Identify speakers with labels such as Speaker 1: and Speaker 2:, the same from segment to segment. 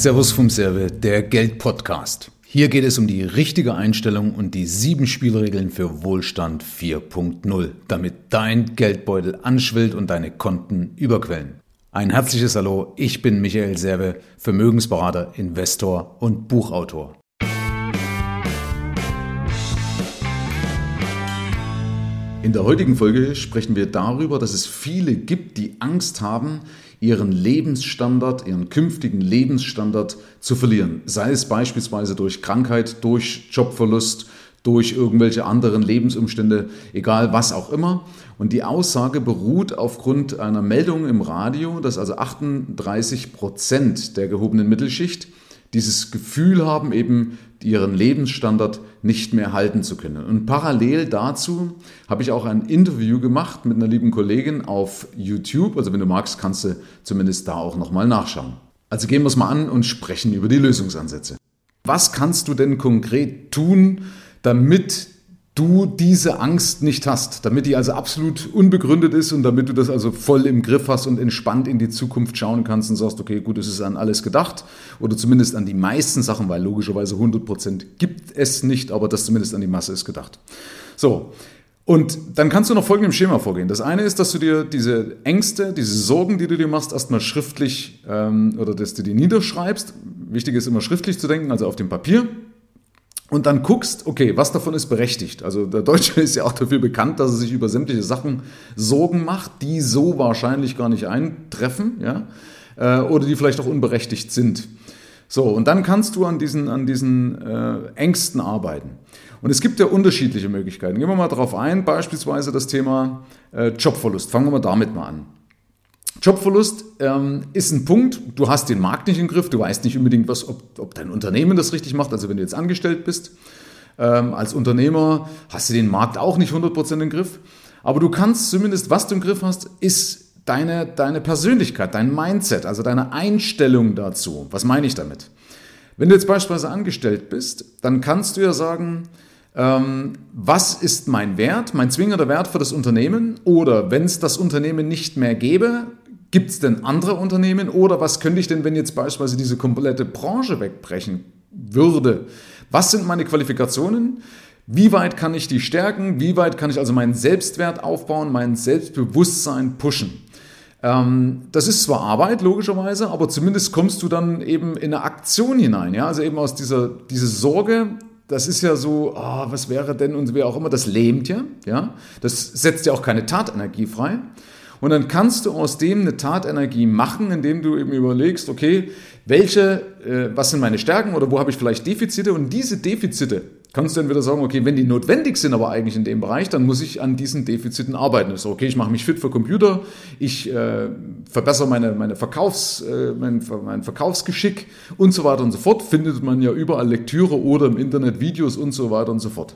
Speaker 1: Servus vom Serve, der Geld-Podcast. Hier geht es um die richtige Einstellung und die sieben Spielregeln für Wohlstand 4.0, damit dein Geldbeutel anschwillt und deine Konten überquellen. Ein herzliches Hallo, ich bin Michael Serve, Vermögensberater, Investor und Buchautor. In der heutigen Folge sprechen wir darüber, dass es viele gibt, die Angst haben, ihren Lebensstandard, ihren künftigen Lebensstandard zu verlieren. Sei es beispielsweise durch Krankheit, durch Jobverlust, durch irgendwelche anderen Lebensumstände, egal was auch immer. Und die Aussage beruht aufgrund einer Meldung im Radio, dass also 38 Prozent der gehobenen Mittelschicht dieses Gefühl haben, eben ihren Lebensstandard nicht mehr halten zu können. Und parallel dazu habe ich auch ein Interview gemacht mit einer lieben Kollegin auf YouTube. Also wenn du magst, kannst du zumindest da auch nochmal nachschauen. Also gehen wir es mal an und sprechen über die Lösungsansätze. Was kannst du denn konkret tun, damit du diese Angst nicht hast, damit die also absolut unbegründet ist und damit du das also voll im Griff hast und entspannt in die Zukunft schauen kannst und sagst, okay, gut, es ist an alles gedacht oder zumindest an die meisten Sachen, weil logischerweise 100% gibt es nicht, aber das zumindest an die Masse ist gedacht. So, und dann kannst du noch folgendem Schema vorgehen. Das eine ist, dass du dir diese Ängste, diese Sorgen, die du dir machst, erstmal schriftlich ähm, oder dass du die niederschreibst. Wichtig ist immer schriftlich zu denken, also auf dem Papier und dann guckst, okay, was davon ist berechtigt. Also der Deutsche ist ja auch dafür bekannt, dass er sich über sämtliche Sachen Sorgen macht, die so wahrscheinlich gar nicht eintreffen, ja, äh, oder die vielleicht auch unberechtigt sind. So, und dann kannst du an diesen, an diesen äh, Ängsten arbeiten. Und es gibt ja unterschiedliche Möglichkeiten. Gehen wir mal darauf ein, beispielsweise das Thema äh, Jobverlust. Fangen wir mal damit mal an. Jobverlust ähm, ist ein Punkt, du hast den Markt nicht im Griff, du weißt nicht unbedingt, was, ob, ob dein Unternehmen das richtig macht, also wenn du jetzt angestellt bist. Ähm, als Unternehmer hast du den Markt auch nicht 100% im Griff, aber du kannst zumindest, was du im Griff hast, ist deine, deine Persönlichkeit, dein Mindset, also deine Einstellung dazu. Was meine ich damit? Wenn du jetzt beispielsweise angestellt bist, dann kannst du ja sagen, ähm, was ist mein Wert, mein zwingender Wert für das Unternehmen? Oder wenn es das Unternehmen nicht mehr gäbe, Gibt es denn andere Unternehmen oder was könnte ich denn, wenn jetzt beispielsweise diese komplette Branche wegbrechen würde? Was sind meine Qualifikationen? Wie weit kann ich die stärken? Wie weit kann ich also meinen Selbstwert aufbauen, mein Selbstbewusstsein pushen? Ähm, das ist zwar Arbeit, logischerweise, aber zumindest kommst du dann eben in eine Aktion hinein. Ja? Also eben aus dieser diese Sorge, das ist ja so, oh, was wäre denn und wer auch immer, das lähmt ja. ja? Das setzt ja auch keine Tatenergie frei. Und dann kannst du aus dem eine Tatenergie machen, indem du eben überlegst, okay, welche, äh, was sind meine Stärken oder wo habe ich vielleicht Defizite und diese Defizite kannst du dann wieder sagen, okay, wenn die notwendig sind, aber eigentlich in dem Bereich, dann muss ich an diesen Defiziten arbeiten. Also, okay, ich mache mich fit für Computer, ich äh, verbessere meine, meine Verkaufs, äh, mein, mein Verkaufsgeschick und so weiter und so fort. Findet man ja überall Lektüre oder im Internet Videos und so weiter und so fort.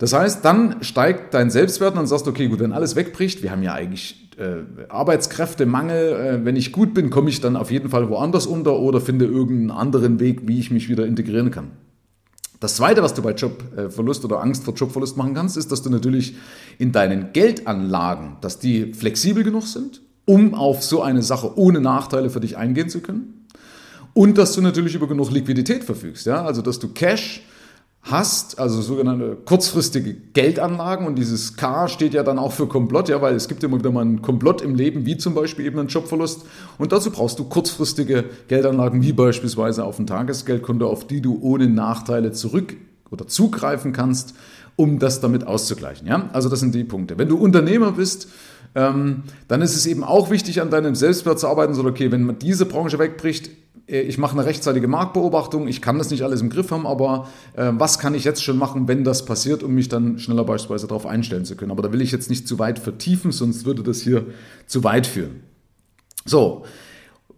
Speaker 1: Das heißt, dann steigt dein Selbstwert und dann sagst du, okay, gut, wenn alles wegbricht, wir haben ja eigentlich äh, Arbeitskräftemangel, äh, wenn ich gut bin, komme ich dann auf jeden Fall woanders unter oder finde irgendeinen anderen Weg, wie ich mich wieder integrieren kann. Das Zweite, was du bei Jobverlust oder Angst vor Jobverlust machen kannst, ist, dass du natürlich in deinen Geldanlagen, dass die flexibel genug sind, um auf so eine Sache ohne Nachteile für dich eingehen zu können. Und dass du natürlich über genug Liquidität verfügst. Ja? Also, dass du Cash hast, also sogenannte kurzfristige Geldanlagen und dieses K steht ja dann auch für Komplott, ja, weil es gibt immer wieder mal einen Komplott im Leben, wie zum Beispiel eben einen Jobverlust und dazu brauchst du kurzfristige Geldanlagen, wie beispielsweise auf ein Tagesgeldkonto, auf die du ohne Nachteile zurück oder zugreifen kannst, um das damit auszugleichen, ja, also das sind die Punkte. Wenn du Unternehmer bist, ähm, dann ist es eben auch wichtig, an deinem Selbstwert zu arbeiten, so okay, wenn diese Branche wegbricht, ich mache eine rechtzeitige Marktbeobachtung, ich kann das nicht alles im Griff haben, aber äh, was kann ich jetzt schon machen, wenn das passiert, um mich dann schneller beispielsweise darauf einstellen zu können. Aber da will ich jetzt nicht zu weit vertiefen, sonst würde das hier zu weit führen. So,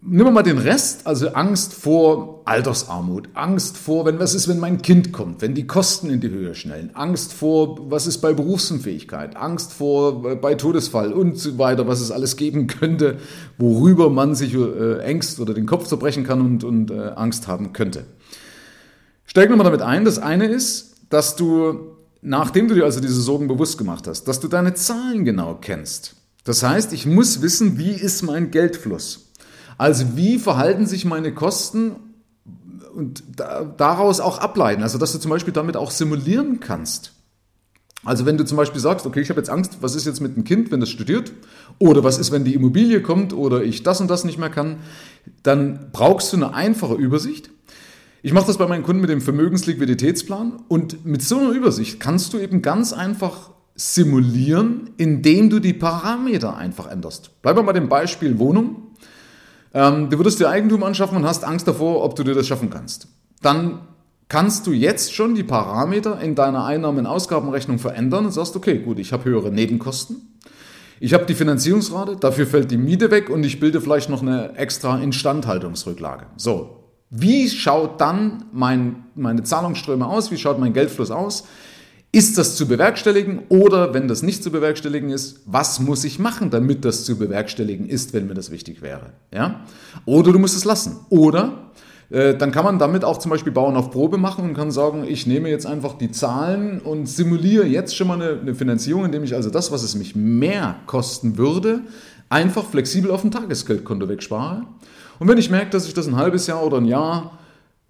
Speaker 1: Wir mal den Rest, also Angst vor Altersarmut, Angst vor, wenn was ist, wenn mein Kind kommt, wenn die Kosten in die Höhe schnellen, Angst vor, was ist bei Berufsunfähigkeit, Angst vor äh, bei Todesfall und so weiter, was es alles geben könnte, worüber man sich äh, Ängst oder den Kopf zerbrechen kann und, und äh, Angst haben könnte. Steigen wir mal damit ein. Das eine ist, dass du, nachdem du dir also diese Sorgen bewusst gemacht hast, dass du deine Zahlen genau kennst. Das heißt, ich muss wissen, wie ist mein Geldfluss. Also wie verhalten sich meine Kosten und da, daraus auch ableiten. Also, dass du zum Beispiel damit auch simulieren kannst. Also wenn du zum Beispiel sagst, okay, ich habe jetzt Angst, was ist jetzt mit dem Kind, wenn das studiert? Oder was ist, wenn die Immobilie kommt oder ich das und das nicht mehr kann? Dann brauchst du eine einfache Übersicht. Ich mache das bei meinen Kunden mit dem Vermögensliquiditätsplan und mit so einer Übersicht kannst du eben ganz einfach simulieren, indem du die Parameter einfach änderst. Bleiben wir mal dem Beispiel Wohnung. Ähm, du würdest dir Eigentum anschaffen und hast Angst davor, ob du dir das schaffen kannst. Dann kannst du jetzt schon die Parameter in deiner Einnahmen-Ausgabenrechnung verändern und sagst, okay, gut, ich habe höhere Nebenkosten. Ich habe die Finanzierungsrate, dafür fällt die Miete weg und ich bilde vielleicht noch eine extra Instandhaltungsrücklage. So, wie schaut dann mein, meine Zahlungsströme aus? Wie schaut mein Geldfluss aus? Ist das zu bewerkstelligen oder wenn das nicht zu bewerkstelligen ist, was muss ich machen, damit das zu bewerkstelligen ist, wenn mir das wichtig wäre? Ja? Oder du musst es lassen. Oder äh, dann kann man damit auch zum Beispiel Bauen auf Probe machen und kann sagen, ich nehme jetzt einfach die Zahlen und simuliere jetzt schon mal eine, eine Finanzierung, indem ich also das, was es mich mehr kosten würde, einfach flexibel auf dem Tagesgeldkonto wegspare. Und wenn ich merke, dass ich das ein halbes Jahr oder ein Jahr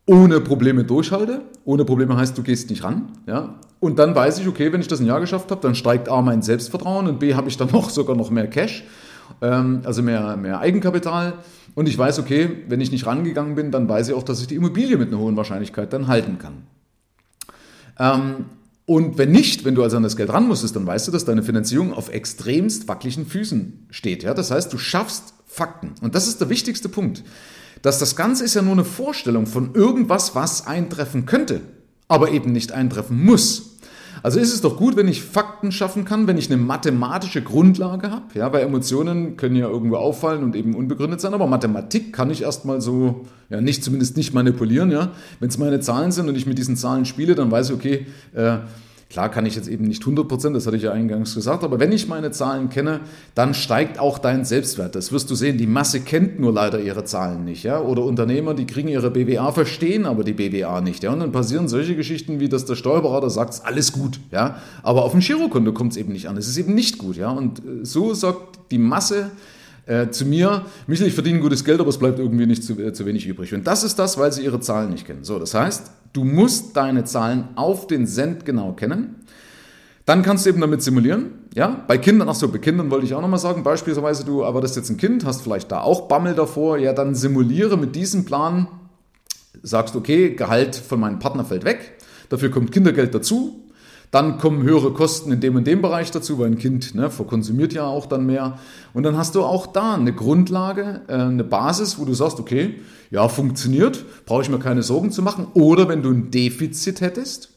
Speaker 1: ohne Probleme durchhalte. Ohne Probleme heißt, du gehst nicht ran. Ja? Und dann weiß ich, okay, wenn ich das ein Jahr geschafft habe, dann steigt A mein Selbstvertrauen und B habe ich dann noch sogar noch mehr Cash, ähm, also mehr, mehr Eigenkapital. Und ich weiß, okay, wenn ich nicht rangegangen bin, dann weiß ich auch, dass ich die Immobilie mit einer hohen Wahrscheinlichkeit dann halten kann. Ähm, und wenn nicht, wenn du also an das Geld ran musstest, dann weißt du, dass deine Finanzierung auf extremst wackeligen Füßen steht. Ja? Das heißt, du schaffst Fakten. Und das ist der wichtigste Punkt dass das Ganze ist ja nur eine Vorstellung von irgendwas, was eintreffen könnte, aber eben nicht eintreffen muss. Also ist es doch gut, wenn ich Fakten schaffen kann, wenn ich eine mathematische Grundlage habe. Ja, weil Emotionen können ja irgendwo auffallen und eben unbegründet sein, aber Mathematik kann ich erstmal so, ja, nicht zumindest nicht manipulieren. Ja, wenn es meine Zahlen sind und ich mit diesen Zahlen spiele, dann weiß ich, okay, äh, Klar kann ich jetzt eben nicht 100 Prozent, das hatte ich ja eingangs gesagt, aber wenn ich meine Zahlen kenne, dann steigt auch dein Selbstwert. Das wirst du sehen. Die Masse kennt nur leider ihre Zahlen nicht, ja. Oder Unternehmer, die kriegen ihre BWA, verstehen aber die BWA nicht, ja. Und dann passieren solche Geschichten wie, dass der Steuerberater sagt, alles gut, ja. Aber auf dem Girokonto kommt es eben nicht an. Es ist eben nicht gut, ja. Und äh, so sagt die Masse, äh, zu mir, Michel, ich verdiene gutes Geld, aber es bleibt irgendwie nicht zu, äh, zu wenig übrig. Und das ist das, weil sie ihre Zahlen nicht kennen. So, das heißt, du musst deine Zahlen auf den Cent genau kennen. Dann kannst du eben damit simulieren. Ja, bei Kindern, ach so, bei Kindern wollte ich auch nochmal sagen, beispielsweise du das jetzt ein Kind, hast vielleicht da auch Bammel davor, ja, dann simuliere mit diesem Plan, sagst, okay, Gehalt von meinem Partner fällt weg, dafür kommt Kindergeld dazu, dann kommen höhere Kosten in dem und dem Bereich dazu, weil ein Kind ne, verkonsumiert ja auch dann mehr. Und dann hast du auch da eine Grundlage, äh, eine Basis, wo du sagst, okay, ja, funktioniert, brauche ich mir keine Sorgen zu machen. Oder wenn du ein Defizit hättest,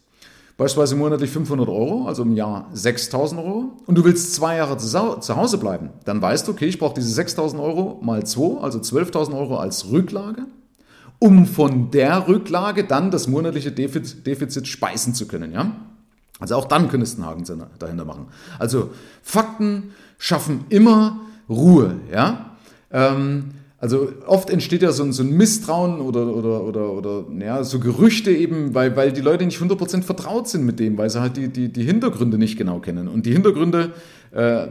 Speaker 1: beispielsweise monatlich 500 Euro, also im Jahr 6000 Euro, und du willst zwei Jahre zu Hause bleiben, dann weißt du, okay, ich brauche diese 6000 Euro mal zwei, also 12.000 Euro als Rücklage, um von der Rücklage dann das monatliche Defizit speisen zu können, ja? Also auch dann könntest du einen Haken dahinter machen. Also Fakten schaffen immer Ruhe. Ja? Ähm, also oft entsteht ja so ein, so ein Misstrauen oder, oder, oder, oder ja, so Gerüchte eben, weil, weil die Leute nicht 100% vertraut sind mit dem, weil sie halt die, die, die Hintergründe nicht genau kennen. Und die Hintergründe äh,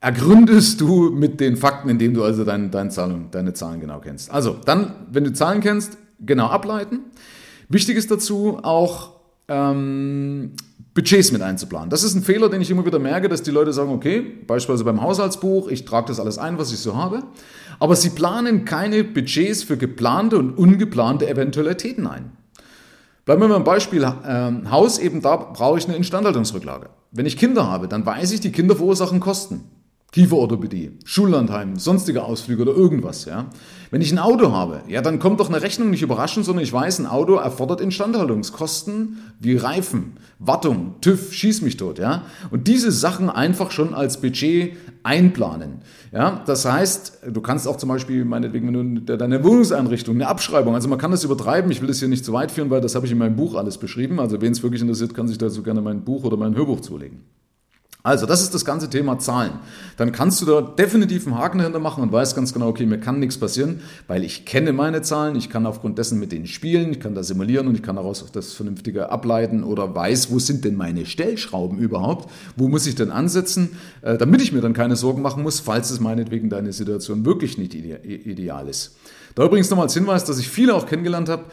Speaker 1: ergründest du mit den Fakten, indem du also dein, dein Zahlung, deine Zahlen genau kennst. Also dann, wenn du Zahlen kennst, genau ableiten. Wichtig ist dazu auch ähm, Budgets mit einzuplanen. Das ist ein Fehler, den ich immer wieder merke, dass die Leute sagen, okay, beispielsweise beim Haushaltsbuch, ich trage das alles ein, was ich so habe, aber sie planen keine Budgets für geplante und ungeplante Eventualitäten ein. Bleiben wir mal beim Beispiel äh, Haus, eben da brauche ich eine Instandhaltungsrücklage. Wenn ich Kinder habe, dann weiß ich, die Kinder verursachen Kosten. Kieferorthopädie, Schullandheim, sonstige Ausflüge oder irgendwas. Ja. Wenn ich ein Auto habe, ja, dann kommt doch eine Rechnung nicht überraschend, sondern ich weiß, ein Auto erfordert Instandhaltungskosten wie Reifen, Wartung, TÜV, schieß mich tot. Ja. Und diese Sachen einfach schon als Budget einplanen. Ja. Das heißt, du kannst auch zum Beispiel, meinetwegen, wenn du deine Wohnungseinrichtung, eine Abschreibung, also man kann das übertreiben, ich will das hier nicht zu weit führen, weil das habe ich in meinem Buch alles beschrieben. Also wen es wirklich interessiert, kann sich dazu gerne mein Buch oder mein Hörbuch zulegen. Also, das ist das ganze Thema Zahlen. Dann kannst du da definitiv einen Haken dahinter machen und weißt ganz genau, okay, mir kann nichts passieren, weil ich kenne meine Zahlen, ich kann aufgrund dessen mit denen spielen, ich kann da simulieren und ich kann daraus das Vernünftige ableiten oder weiß, wo sind denn meine Stellschrauben überhaupt, wo muss ich denn ansetzen, äh, damit ich mir dann keine Sorgen machen muss, falls es meinetwegen deine Situation wirklich nicht ideal ist. Da übrigens nochmal als Hinweis, dass ich viele auch kennengelernt habe,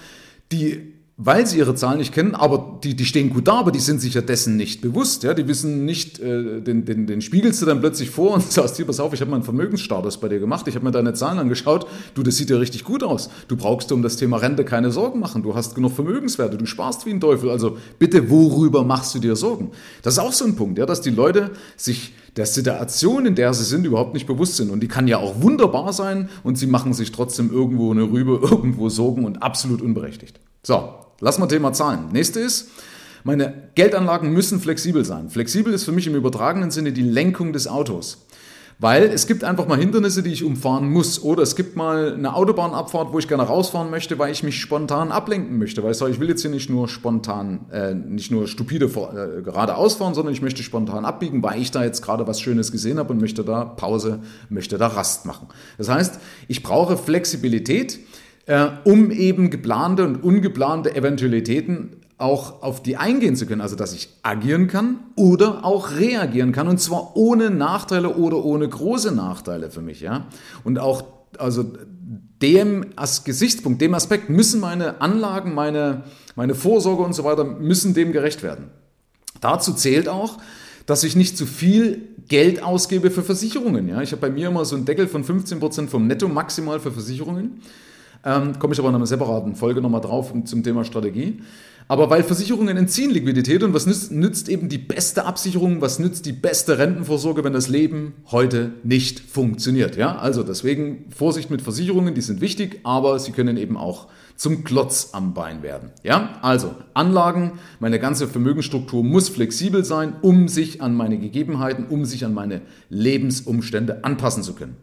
Speaker 1: die weil sie ihre Zahlen nicht kennen, aber die, die stehen gut da, aber die sind sich ja dessen nicht bewusst. Ja? Die wissen nicht, äh, den, den, den spiegelst du dann plötzlich vor und sagst, hier, pass auf, ich habe mal einen Vermögensstatus bei dir gemacht, ich habe mir deine Zahlen angeschaut, du, das sieht ja richtig gut aus. Du brauchst um das Thema Rente keine Sorgen machen, du hast genug Vermögenswerte, du sparst wie ein Teufel, also bitte, worüber machst du dir Sorgen? Das ist auch so ein Punkt, ja, dass die Leute sich der Situation, in der sie sind, überhaupt nicht bewusst sind. Und die kann ja auch wunderbar sein und sie machen sich trotzdem irgendwo eine Rübe, irgendwo Sorgen und absolut unberechtigt. So, Lass mal Thema Zahlen. Nächste ist, meine Geldanlagen müssen flexibel sein. Flexibel ist für mich im übertragenen Sinne die Lenkung des Autos. Weil es gibt einfach mal Hindernisse, die ich umfahren muss. Oder es gibt mal eine Autobahnabfahrt, wo ich gerne rausfahren möchte, weil ich mich spontan ablenken möchte. Weil ich sage, ich will jetzt hier nicht nur spontan, äh, nicht nur stupide äh, geradeaus fahren, sondern ich möchte spontan abbiegen, weil ich da jetzt gerade was Schönes gesehen habe und möchte da Pause, möchte da Rast machen. Das heißt, ich brauche Flexibilität äh, um eben geplante und ungeplante Eventualitäten auch auf die eingehen zu können. Also, dass ich agieren kann oder auch reagieren kann und zwar ohne Nachteile oder ohne große Nachteile für mich. Ja? Und auch, also dem als Gesichtspunkt, dem Aspekt müssen meine Anlagen, meine, meine Vorsorge und so weiter, müssen dem gerecht werden. Dazu zählt auch, dass ich nicht zu viel Geld ausgebe für Versicherungen. Ja? Ich habe bei mir immer so einen Deckel von 15% vom Netto maximal für Versicherungen. Ähm, Komme ich aber in einer separaten Folge nochmal drauf zum Thema Strategie. Aber weil Versicherungen entziehen Liquidität und was nützt, nützt, eben die beste Absicherung, was nützt die beste Rentenvorsorge, wenn das Leben heute nicht funktioniert? Ja, also deswegen Vorsicht mit Versicherungen, die sind wichtig, aber sie können eben auch zum Klotz am Bein werden. Ja, also Anlagen, meine ganze Vermögensstruktur muss flexibel sein, um sich an meine Gegebenheiten, um sich an meine Lebensumstände anpassen zu können.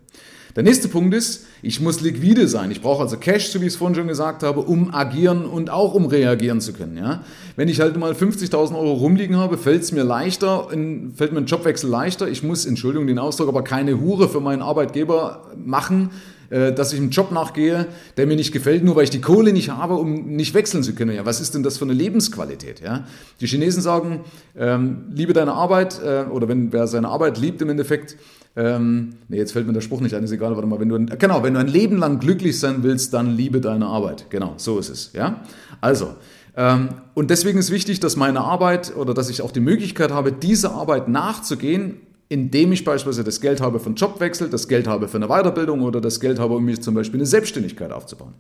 Speaker 1: Der nächste Punkt ist, ich muss liquide sein. Ich brauche also Cash, so wie ich es vorhin schon gesagt habe, um agieren und auch um reagieren zu können. Ja? Wenn ich halt mal 50.000 Euro rumliegen habe, fällt es mir leichter, fällt mir ein Jobwechsel leichter. Ich muss, Entschuldigung den Ausdruck, aber keine Hure für meinen Arbeitgeber machen, äh, dass ich einem Job nachgehe, der mir nicht gefällt, nur weil ich die Kohle nicht habe, um nicht wechseln zu können. Ja, was ist denn das für eine Lebensqualität? Ja? Die Chinesen sagen, ähm, liebe deine Arbeit, äh, oder wenn wer seine Arbeit liebt im Endeffekt, ähm, nee, jetzt fällt mir der Spruch nicht ein, ist egal, warte mal, wenn du, ein, genau, wenn du ein Leben lang glücklich sein willst, dann liebe deine Arbeit. Genau, so ist es, ja. Also, ähm, und deswegen ist wichtig, dass meine Arbeit oder dass ich auch die Möglichkeit habe, dieser Arbeit nachzugehen, indem ich beispielsweise das Geld habe für einen Jobwechsel, das Geld habe für eine Weiterbildung oder das Geld habe, um mir zum Beispiel eine Selbstständigkeit aufzubauen.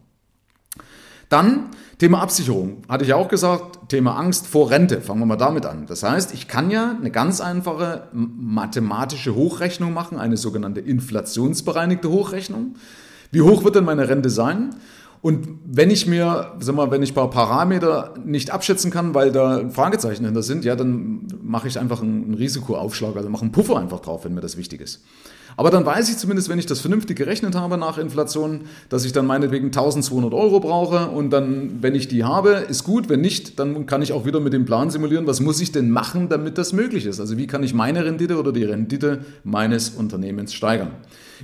Speaker 1: Dann Thema Absicherung. Hatte ich ja auch gesagt, Thema Angst vor Rente. Fangen wir mal damit an. Das heißt, ich kann ja eine ganz einfache mathematische Hochrechnung machen, eine sogenannte inflationsbereinigte Hochrechnung. Wie hoch wird denn meine Rente sein? Und wenn ich mir, sag mal, wenn ich ein paar Parameter nicht abschätzen kann, weil da Fragezeichen hinter sind, ja, dann mache ich einfach einen Risikoaufschlag, also mache einen Puffer einfach drauf, wenn mir das wichtig ist. Aber dann weiß ich zumindest, wenn ich das vernünftig gerechnet habe nach Inflation, dass ich dann meinetwegen 1200 Euro brauche und dann, wenn ich die habe, ist gut. Wenn nicht, dann kann ich auch wieder mit dem Plan simulieren, was muss ich denn machen, damit das möglich ist. Also wie kann ich meine Rendite oder die Rendite meines Unternehmens steigern.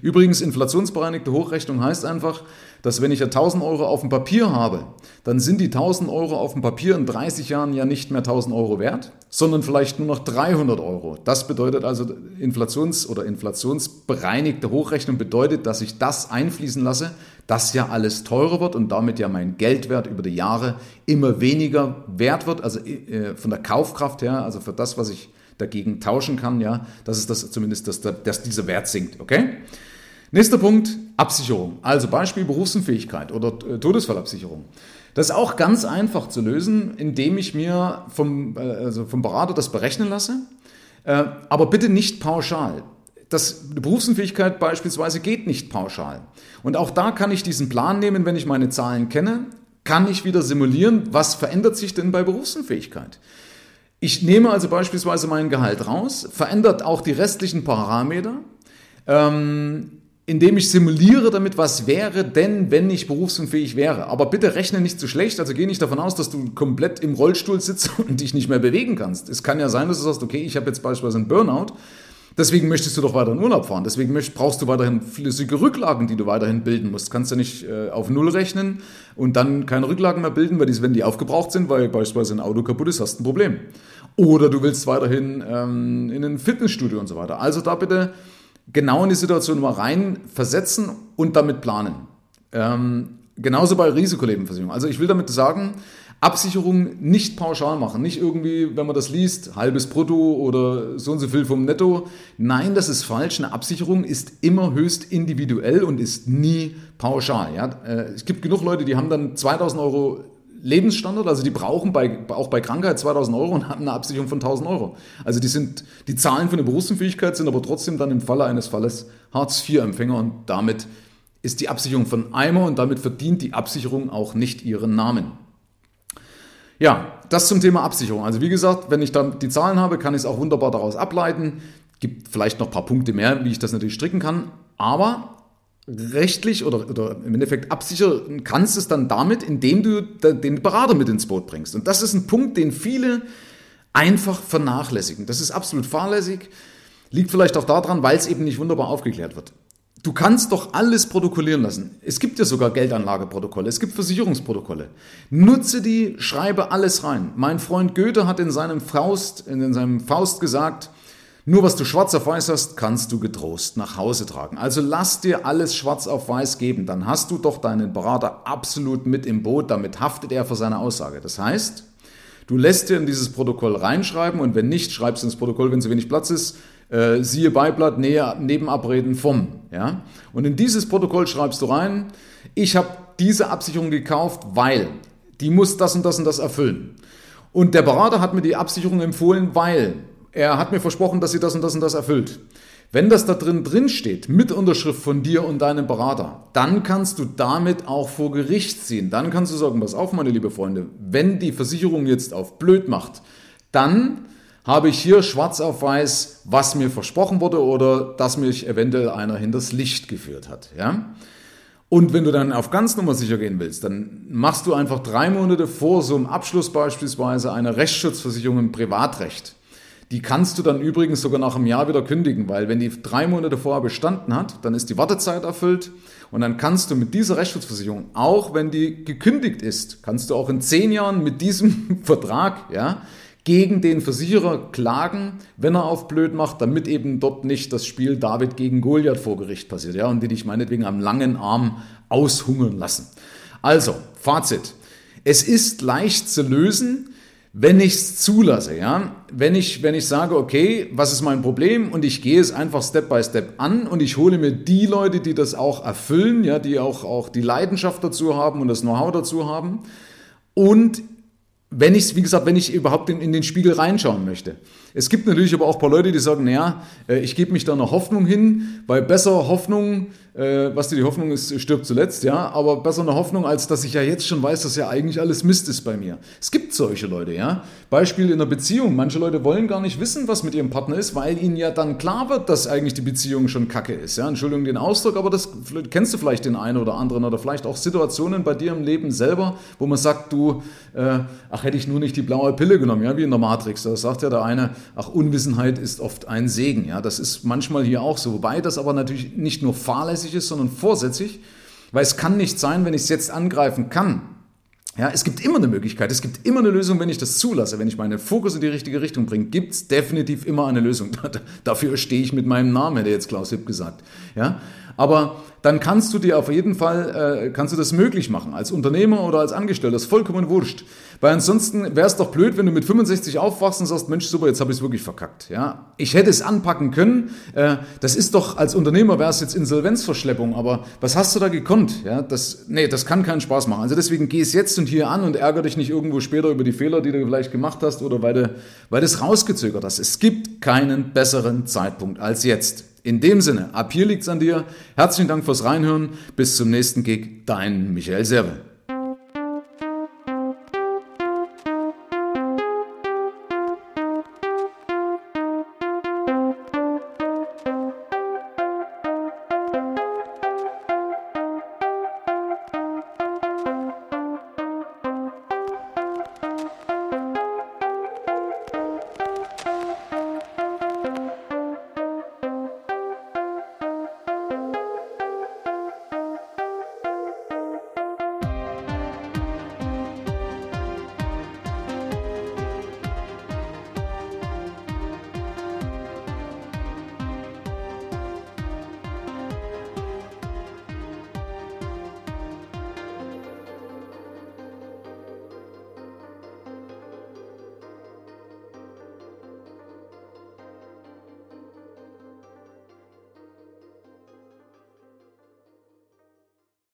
Speaker 1: Übrigens, inflationsbereinigte Hochrechnung heißt einfach, dass wenn ich ja 1000 Euro auf dem Papier habe, dann sind die 1000 Euro auf dem Papier in 30 Jahren ja nicht mehr 1000 Euro wert, sondern vielleicht nur noch 300 Euro. Das bedeutet also Inflations- oder inflationsbereinigte Hochrechnung bedeutet, dass ich das einfließen lasse, dass ja alles teurer wird und damit ja mein Geldwert über die Jahre immer weniger wert wird, also äh, von der Kaufkraft her, also für das, was ich dagegen tauschen kann, ja, dass es das zumindest, dass, dass dieser Wert sinkt, okay? Nächster Punkt, Absicherung. Also Beispiel Berufsunfähigkeit oder äh, Todesfallabsicherung. Das ist auch ganz einfach zu lösen, indem ich mir vom, äh, also vom Berater das berechnen lasse, aber bitte nicht pauschal. Das Berufsunfähigkeit beispielsweise geht nicht pauschal. Und auch da kann ich diesen Plan nehmen, wenn ich meine Zahlen kenne, kann ich wieder simulieren, was verändert sich denn bei Berufsunfähigkeit. Ich nehme also beispielsweise mein Gehalt raus, verändert auch die restlichen Parameter, ähm, indem ich simuliere damit, was wäre denn, wenn ich berufsunfähig wäre. Aber bitte rechne nicht zu so schlecht, also geh nicht davon aus, dass du komplett im Rollstuhl sitzt und dich nicht mehr bewegen kannst. Es kann ja sein, dass du sagst, okay, ich habe jetzt beispielsweise einen Burnout, deswegen möchtest du doch weiter in Urlaub fahren, deswegen brauchst du weiterhin flüssige Rücklagen, die du weiterhin bilden musst. Kannst du nicht äh, auf Null rechnen und dann keine Rücklagen mehr bilden, weil die, wenn die aufgebraucht sind, weil beispielsweise ein Auto kaputt ist, hast du ein Problem. Oder du willst weiterhin ähm, in ein Fitnessstudio und so weiter. Also da bitte genau in die Situation mal rein versetzen und damit planen. Ähm, Genauso bei Risikolebenversicherung. Also ich will damit sagen, Absicherung nicht pauschal machen. Nicht irgendwie, wenn man das liest, halbes Brutto oder so und so viel vom Netto. Nein, das ist falsch. Eine Absicherung ist immer höchst individuell und ist nie pauschal. Ja? Äh, es gibt genug Leute, die haben dann 2000 Euro Lebensstandard, also die brauchen bei, auch bei Krankheit 2000 Euro und haben eine Absicherung von 1000 Euro. Also die sind, die Zahlen für eine Berufsunfähigkeit sind aber trotzdem dann im Falle eines Falles Hartz-IV-Empfänger und damit ist die Absicherung von Eimer und damit verdient die Absicherung auch nicht ihren Namen. Ja, das zum Thema Absicherung. Also wie gesagt, wenn ich dann die Zahlen habe, kann ich es auch wunderbar daraus ableiten. Gibt vielleicht noch ein paar Punkte mehr, wie ich das natürlich stricken kann. Aber rechtlich oder, oder im Endeffekt absichern kannst es dann damit, indem du den Berater mit ins Boot bringst. Und das ist ein Punkt, den viele einfach vernachlässigen. Das ist absolut fahrlässig. Liegt vielleicht auch daran, weil es eben nicht wunderbar aufgeklärt wird. Du kannst doch alles protokollieren lassen. Es gibt ja sogar Geldanlageprotokolle, es gibt Versicherungsprotokolle. Nutze die, schreibe alles rein. Mein Freund Goethe hat in seinem Faust, in seinem Faust gesagt, nur was du schwarz auf weiß hast, kannst du getrost nach Hause tragen. Also lass dir alles schwarz auf weiß geben. Dann hast du doch deinen Berater absolut mit im Boot. Damit haftet er für seine Aussage. Das heißt, du lässt dir in dieses Protokoll reinschreiben und wenn nicht, schreibst du ins Protokoll, wenn zu wenig Platz ist, äh, siehe Beiblatt, näher, Nebenabreden vom. Ja? Und in dieses Protokoll schreibst du rein, ich habe diese Absicherung gekauft, weil die muss das und das und das erfüllen. Und der Berater hat mir die Absicherung empfohlen, weil er hat mir versprochen, dass sie das und das und das erfüllt. Wenn das da drin drin steht, mit Unterschrift von dir und deinem Berater, dann kannst du damit auch vor Gericht ziehen. Dann kannst du sagen, pass auf, meine liebe Freunde, wenn die Versicherung jetzt auf blöd macht, dann habe ich hier schwarz auf weiß, was mir versprochen wurde oder dass mich eventuell einer hinters Licht geführt hat. Ja? Und wenn du dann auf ganz Nummer sicher gehen willst, dann machst du einfach drei Monate vor so einem Abschluss beispielsweise eine Rechtsschutzversicherung im Privatrecht. Die kannst du dann übrigens sogar nach einem Jahr wieder kündigen, weil wenn die drei Monate vorher bestanden hat, dann ist die Wartezeit erfüllt und dann kannst du mit dieser Rechtsschutzversicherung, auch wenn die gekündigt ist, kannst du auch in zehn Jahren mit diesem Vertrag, ja, gegen den Versicherer klagen, wenn er auf blöd macht, damit eben dort nicht das Spiel David gegen Goliath vor Gericht passiert, ja, und die dich meinetwegen am langen Arm aushungern lassen. Also, Fazit. Es ist leicht zu lösen, wenn ich es zulasse, ja, wenn ich, wenn ich sage, okay, was ist mein Problem und ich gehe es einfach Step by Step an und ich hole mir die Leute, die das auch erfüllen, ja, die auch, auch die Leidenschaft dazu haben und das Know-how dazu haben und wenn ich, wie gesagt, wenn ich überhaupt in, in, den Spiegel reinschauen möchte. Es gibt natürlich aber auch ein paar Leute, die sagen, naja, äh, ich gebe mich da einer Hoffnung hin, weil besser Hoffnung, äh, was die Hoffnung ist, stirbt zuletzt, ja, aber besser eine Hoffnung, als dass ich ja jetzt schon weiß, dass ja eigentlich alles Mist ist bei mir. Es gibt solche Leute, ja. Beispiel in einer Beziehung. Manche Leute wollen gar nicht wissen, was mit ihrem Partner ist, weil ihnen ja dann klar wird, dass eigentlich die Beziehung schon kacke ist, ja. Entschuldigung den Ausdruck, aber das kennst du vielleicht den einen oder anderen oder vielleicht auch Situationen bei dir im Leben selber, wo man sagt, du, äh, ach, hätte ich nur nicht die blaue Pille genommen, ja, wie in der Matrix. Da sagt ja der eine, ach, Unwissenheit ist oft ein Segen, ja. Das ist manchmal hier auch so. Wobei das aber natürlich nicht nur fahrlässig ist, sondern vorsätzlich, weil es kann nicht sein, wenn ich es jetzt angreifen kann. Ja, es gibt immer eine Möglichkeit, es gibt immer eine Lösung, wenn ich das zulasse. Wenn ich meinen Fokus in die richtige Richtung bringe, gibt es definitiv immer eine Lösung. Dafür stehe ich mit meinem Namen, hätte jetzt Klaus Hipp gesagt. Ja, aber dann kannst du dir auf jeden Fall, äh, kannst du das möglich machen, als Unternehmer oder als Angestellter, das ist vollkommen wurscht. Weil ansonsten wäre es doch blöd, wenn du mit 65 aufwachst und sagst, Mensch, super, jetzt habe ich es wirklich verkackt. Ja, ich hätte es anpacken können. Äh, das ist doch, als Unternehmer wäre es jetzt Insolvenzverschleppung, aber was hast du da gekonnt? Ja, das, nee, das kann keinen Spaß machen. Also deswegen geh es jetzt und hier an und ärgere dich nicht irgendwo später über die Fehler, die du vielleicht gemacht hast oder weil du, weil du es rausgezögert hast. Es gibt keinen besseren Zeitpunkt als jetzt. In dem Sinne, ab hier liegt's an dir. Herzlichen Dank fürs Reinhören. Bis zum nächsten Gig. Dein Michael Serve.